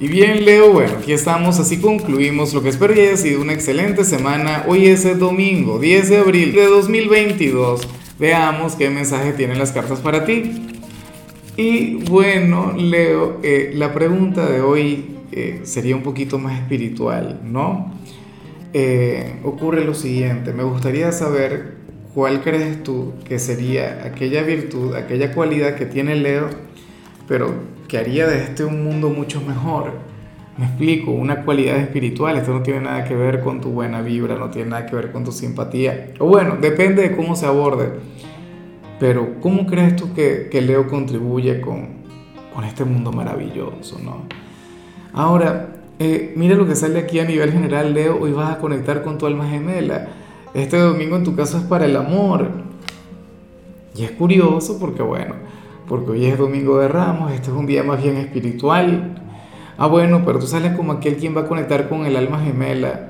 Y bien, Leo, bueno, aquí estamos, así concluimos lo que espero que haya sido una excelente semana. Hoy es el domingo, 10 de abril de 2022. Veamos qué mensaje tienen las cartas para ti. Y bueno, Leo, eh, la pregunta de hoy eh, sería un poquito más espiritual, ¿no? Eh, ocurre lo siguiente, me gustaría saber cuál crees tú que sería aquella virtud, aquella cualidad que tiene Leo, pero que haría de este un mundo mucho mejor. Me explico, una cualidad espiritual, esto no tiene nada que ver con tu buena vibra, no tiene nada que ver con tu simpatía. O bueno, depende de cómo se aborde. Pero ¿cómo crees tú que, que Leo contribuye con, con, este mundo maravilloso? ¿no? Ahora, eh, mira lo que sale aquí a nivel general, Leo, hoy vas a conectar con tu alma gemela. Este domingo en tu caso es para el amor. Y es curioso porque, bueno, porque hoy es domingo de ramos, este es un día más bien espiritual. Ah, bueno, pero tú sales como aquel quien va a conectar con el alma gemela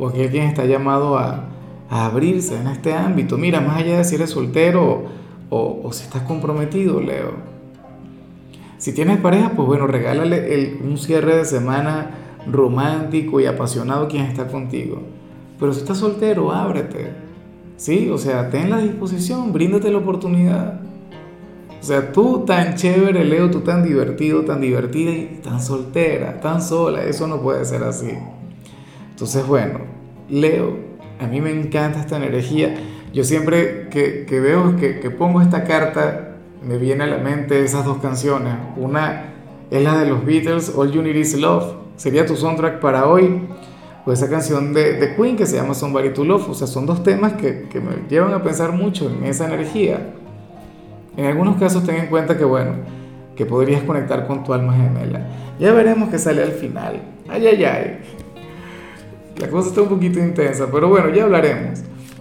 o aquel quien está llamado a, abrirse en este ámbito. Mira, más allá de si eres soltero o, si estás comprometido, Leo. Si tienes pareja, pues bueno, regálale un cierre de semana romántico y apasionado quien está contigo. Pero si estás soltero, ábrete. Sí, o sea, ten la disposición, bríndate la oportunidad. O sea, tú tan chévere, Leo, tú tan divertido, tan divertida y tan soltera, tan sola, eso no puede ser así. Entonces, bueno, Leo, a mí me encanta esta energía. Yo siempre que, que veo, que, que, pongo esta carta, me viene a la mente esas dos canciones. Una es la de los Beatles, All You Need Is Love. Sería tu soundtrack para hoy. O esa canción de, de Queen que se llama Somebody to Love. O sea, son dos temas que, que me llevan a pensar mucho en esa energía. En algunos casos ten en cuenta que, bueno, que podrías conectar con tu alma gemela. Ya veremos qué sale al final. Ay, ay, ay. La cosa está un poquito intensa, pero bueno, ya hablaremos.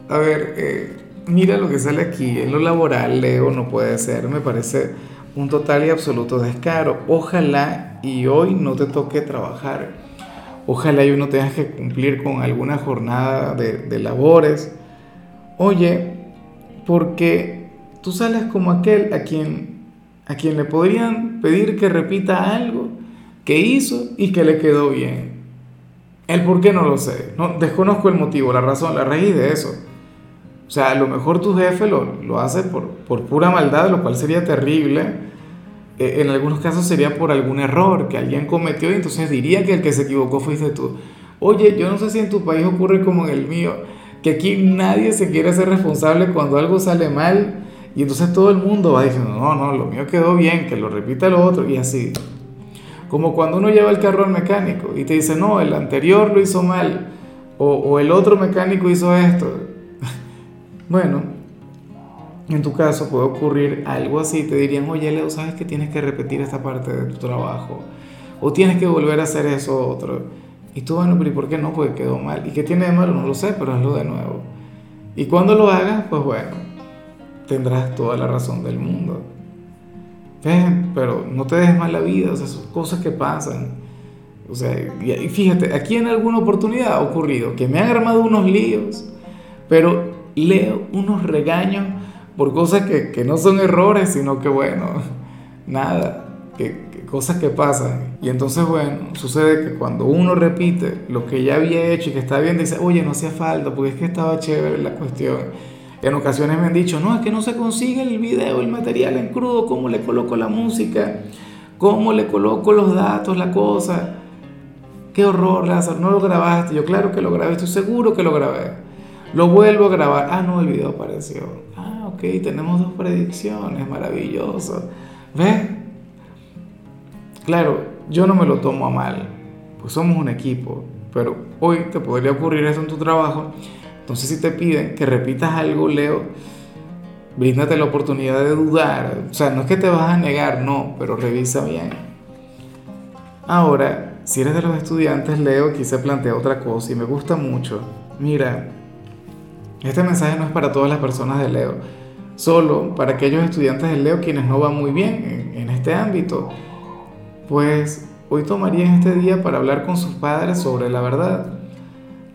A ver, eh, mira lo que sale aquí. En lo laboral, Leo, no puede ser. Me parece un total y absoluto descaro. Ojalá y hoy no te toque trabajar. Ojalá y hoy no tengas que cumplir con alguna jornada de, de labores. Oye, porque tú sales como aquel a quien, a quien le podrían pedir que repita algo que hizo y que le quedó bien. El por qué no lo sé. No, desconozco el motivo, la razón, la raíz de eso. O sea, a lo mejor tu jefe lo, lo hace por, por, pura maldad, lo cual sería terrible. Eh, en algunos casos sería por algún error que alguien cometió y entonces diría que el que se equivocó fuiste tú. Oye, yo no sé si en tu país ocurre como en el mío, que aquí nadie se quiere hacer responsable cuando algo sale mal y entonces todo el mundo va diciendo, no, no, lo mío quedó bien, que lo repita lo otro y así. Como cuando uno lleva el carro al mecánico y te dice, no, el anterior lo hizo mal, o, o el otro mecánico hizo esto. bueno, en tu caso puede ocurrir algo así, te dirían, oye Leo, sabes que tienes que repetir esta parte de tu trabajo, o tienes que volver a hacer eso otro. Y tú, bueno, pero ¿y por qué no? Porque quedó mal. ¿Y qué tiene de malo? No lo sé, pero hazlo de nuevo. Y cuando lo hagas, pues bueno, tendrás toda la razón del mundo. Pero no te dejes mal la vida, o sea, son cosas que pasan. O sea, y fíjate, aquí en alguna oportunidad ha ocurrido que me han armado unos líos, pero leo unos regaños por cosas que, que no son errores, sino que bueno, nada, que, que, cosas que pasan. Y entonces, bueno, sucede que cuando uno repite lo que ya había hecho y que está bien, dice, oye, no hacía falta, porque es que estaba chévere la cuestión. En ocasiones me han dicho, no, es que no se consigue el video, el material en crudo, cómo le coloco la música, cómo le coloco los datos, la cosa. Qué horror, Lázaro, no lo grabaste. Yo claro que lo grabé, estoy seguro que lo grabé. Lo vuelvo a grabar. Ah, no, el video apareció. Ah, ok, tenemos dos predicciones, maravilloso. ¿Ves? Claro, yo no me lo tomo a mal, pues somos un equipo, pero hoy te podría ocurrir eso en tu trabajo entonces si te piden que repitas algo, Leo, bríndate la oportunidad de dudar. O sea, no es que te vas a negar, no, pero revisa bien. Ahora, si eres de los estudiantes, Leo, quise plantear otra cosa y me gusta mucho. Mira, este mensaje no es para todas las personas de Leo, solo para aquellos estudiantes de Leo quienes no van muy bien en, en este ámbito. Pues hoy tomarían este día para hablar con sus padres sobre la verdad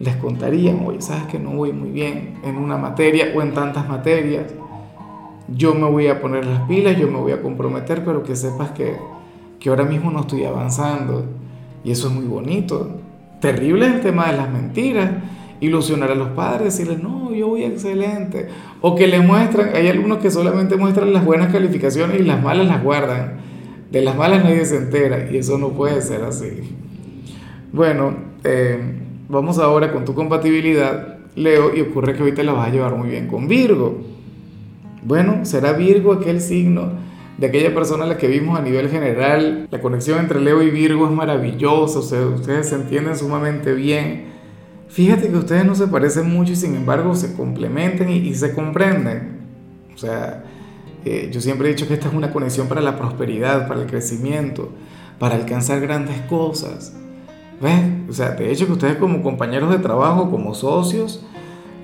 les contarían, oye, sabes que no voy muy bien en una materia o en tantas materias, yo me voy a poner las pilas, yo me voy a comprometer, pero que sepas que, que ahora mismo no estoy avanzando. Y eso es muy bonito. Terrible el tema de las mentiras. Ilusionar a los padres, decirles, no, yo voy excelente. O que le muestran, hay algunos que solamente muestran las buenas calificaciones y las malas las guardan. De las malas nadie se entera y eso no puede ser así. Bueno, eh, vamos ahora con tu compatibilidad, Leo, y ocurre que ahorita la vas a llevar muy bien con Virgo. Bueno, será Virgo aquel signo de aquella persona a la que vimos a nivel general. La conexión entre Leo y Virgo es maravillosa, o sea, ustedes se entienden sumamente bien. Fíjate que ustedes no se parecen mucho y sin embargo se complementan y, se comprenden. O sea, eh, yo siempre he dicho que esta es una conexión para la prosperidad, para el crecimiento, para alcanzar grandes cosas. ¿Ves? O sea, de hecho que ustedes como compañeros de trabajo, como socios,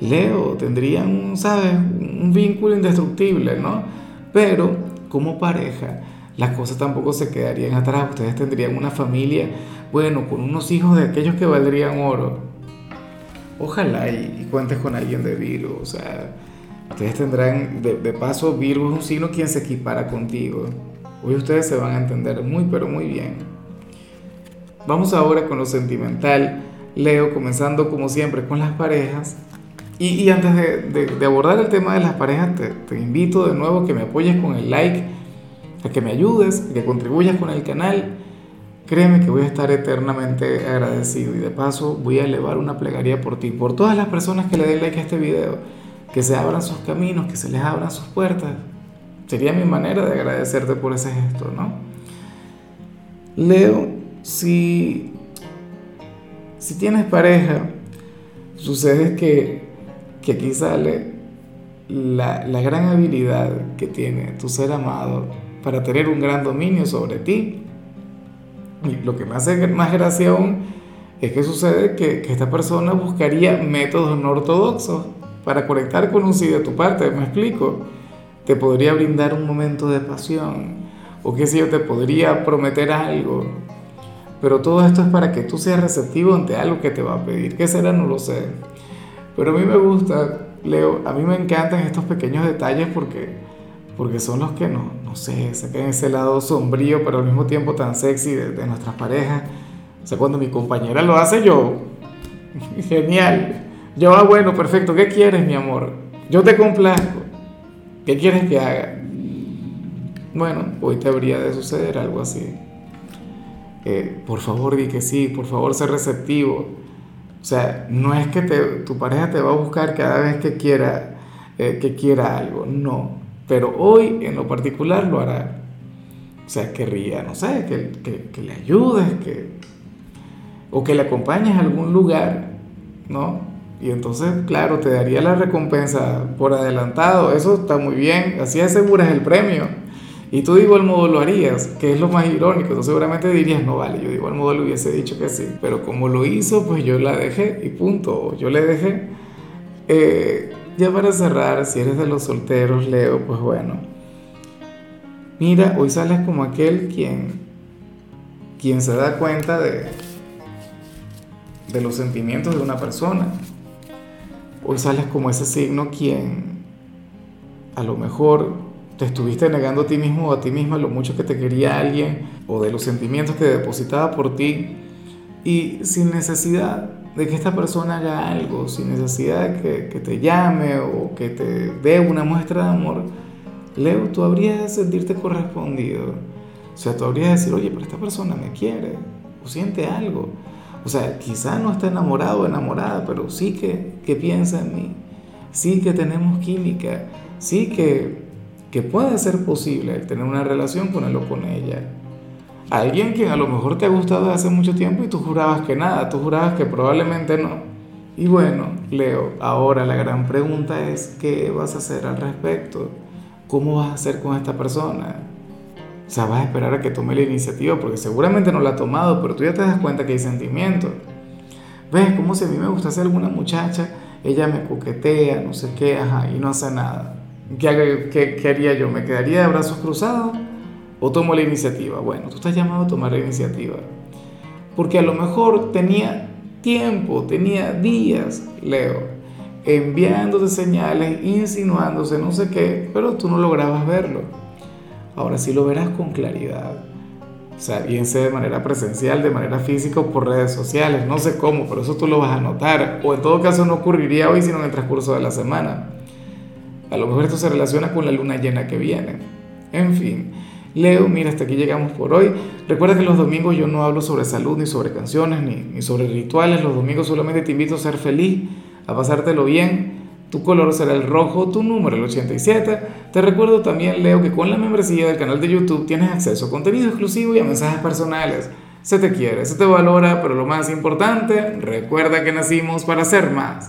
Leo, tendrían, ¿sabes? Un vínculo indestructible, ¿no? Pero como pareja, las cosas tampoco se quedarían atrás. Ustedes tendrían una familia, bueno, con unos hijos de aquellos que valdrían oro. Ojalá y, cuentes con alguien de Virgo. O sea, ustedes tendrán, de, de paso, Virgo es un signo quien se equipara contigo. Hoy ustedes se van a entender muy, pero muy bien. Vamos ahora con lo sentimental. Leo, comenzando como siempre con las parejas. Y, antes de, abordar el tema de las parejas, te, invito de nuevo a que me apoyes con el like, a que me ayudes, a que contribuyas con el canal. Créeme que voy a estar eternamente agradecido y de paso voy a elevar una plegaria por ti, por todas las personas que le den like a este video, que se abran sus caminos, que se les abran sus puertas. Sería mi manera de agradecerte por ese gesto, ¿no? Leo, si, si tienes pareja, sucede que que aquí sale la, gran habilidad que tiene tu ser amado para tener un gran dominio sobre ti. Lo que me hace más gracia aún es que sucede que, que, esta persona buscaría métodos no ortodoxos para conectar con un sí de tu parte, me explico. Te podría brindar un momento de pasión, o qué sé yo, te podría prometer algo. Pero todo esto es para que tú seas receptivo ante algo que te va a pedir. ¿Qué será? No lo sé. Pero a mí me gusta, Leo, a mí me encantan estos pequeños detalles porque, porque son los que, no, no sé, sacan ese lado sombrío, pero al mismo tiempo tan sexy de, nuestras parejas. O sea, cuando mi compañera lo hace, yo, genial. Yo, ah, bueno, perfecto, ¿qué quieres, mi amor? Yo te complazco. ¿Qué quieres que haga? Bueno, hoy te habría de suceder algo así. Eh, por favor, di que sí, por favor, sé receptivo. O sea, no es que tu pareja te va a buscar cada vez que quiera, eh, que quiera algo, no. Pero hoy en lo particular lo hará. O sea, querría, no sé, que, que, le ayudes, que, o que le acompañes a algún lugar, ¿no? Y entonces, claro, te daría la recompensa por adelantado, eso está muy bien, así aseguras el premio. Y tú de igual modo lo harías, que es lo más irónico. Tú seguramente dirías, no vale, yo de igual modo le hubiese dicho que sí. Pero como lo hizo, pues yo la dejé y punto. Yo le dejé. Eh, ya para cerrar, si eres de los solteros, Leo, pues bueno. Mira, hoy sales como aquel quien, quien se da cuenta de, de los sentimientos de una persona. Hoy sales como ese signo quien a lo mejor te estuviste negando a ti mismo o a ti misma lo mucho que te quería alguien o de los sentimientos que depositaba por ti y sin necesidad de que esta persona haga algo, sin necesidad de que, que te llame o que te dé una muestra de amor, Leo, tú habrías de sentirte correspondido. O sea, tú habrías de decir, oye, pero esta persona me quiere o siente algo. O sea, quizá no está enamorado o enamorada, pero sí que, que piensa en mí. Sí que tenemos química. Sí que que puede ser posible tener una relación con él o con ella. Alguien quien a lo mejor te ha gustado hace mucho tiempo y tú jurabas que nada, tú jurabas que probablemente no. Y bueno, Leo, ahora la gran pregunta es, ¿qué vas a hacer al respecto? ¿Cómo vas a hacer con esta persona? O sea, vas a esperar a que tome la iniciativa porque seguramente no la ha tomado, pero tú ya te das cuenta que hay sentimientos. ¿Ves? Como si a mí me gustase alguna muchacha, ella me coquetea, no sé qué, ajá, y no hace nada. ¿Qué, haría yo? ¿Me quedaría de brazos cruzados o tomo la iniciativa? Bueno, tú estás llamado a tomar la iniciativa. Porque a lo mejor tenía tiempo, tenía días, Leo, enviándote señales, insinuándose, no sé qué, pero tú no lograbas verlo. Ahora sí lo verás con claridad. O sea, bien sea de manera presencial, de manera física o por redes sociales, no sé cómo, pero eso tú lo vas a notar. O en todo caso no ocurriría hoy, sino en el transcurso de la semana. A lo mejor esto se relaciona con la luna llena que viene. En fin, Leo, mira, hasta aquí llegamos por hoy. Recuerda que los domingos yo no hablo sobre salud, ni sobre canciones, ni, ni sobre rituales. Los domingos solamente te invito a ser feliz, a pasártelo bien tu color será el rojo, tu número el 87. Te recuerdo también, Leo, que con la membresía del canal de YouTube tienes acceso a contenido exclusivo y a mensajes personales. Se te quiere, se te valora, pero lo más importante, recuerda que nacimos para ser más.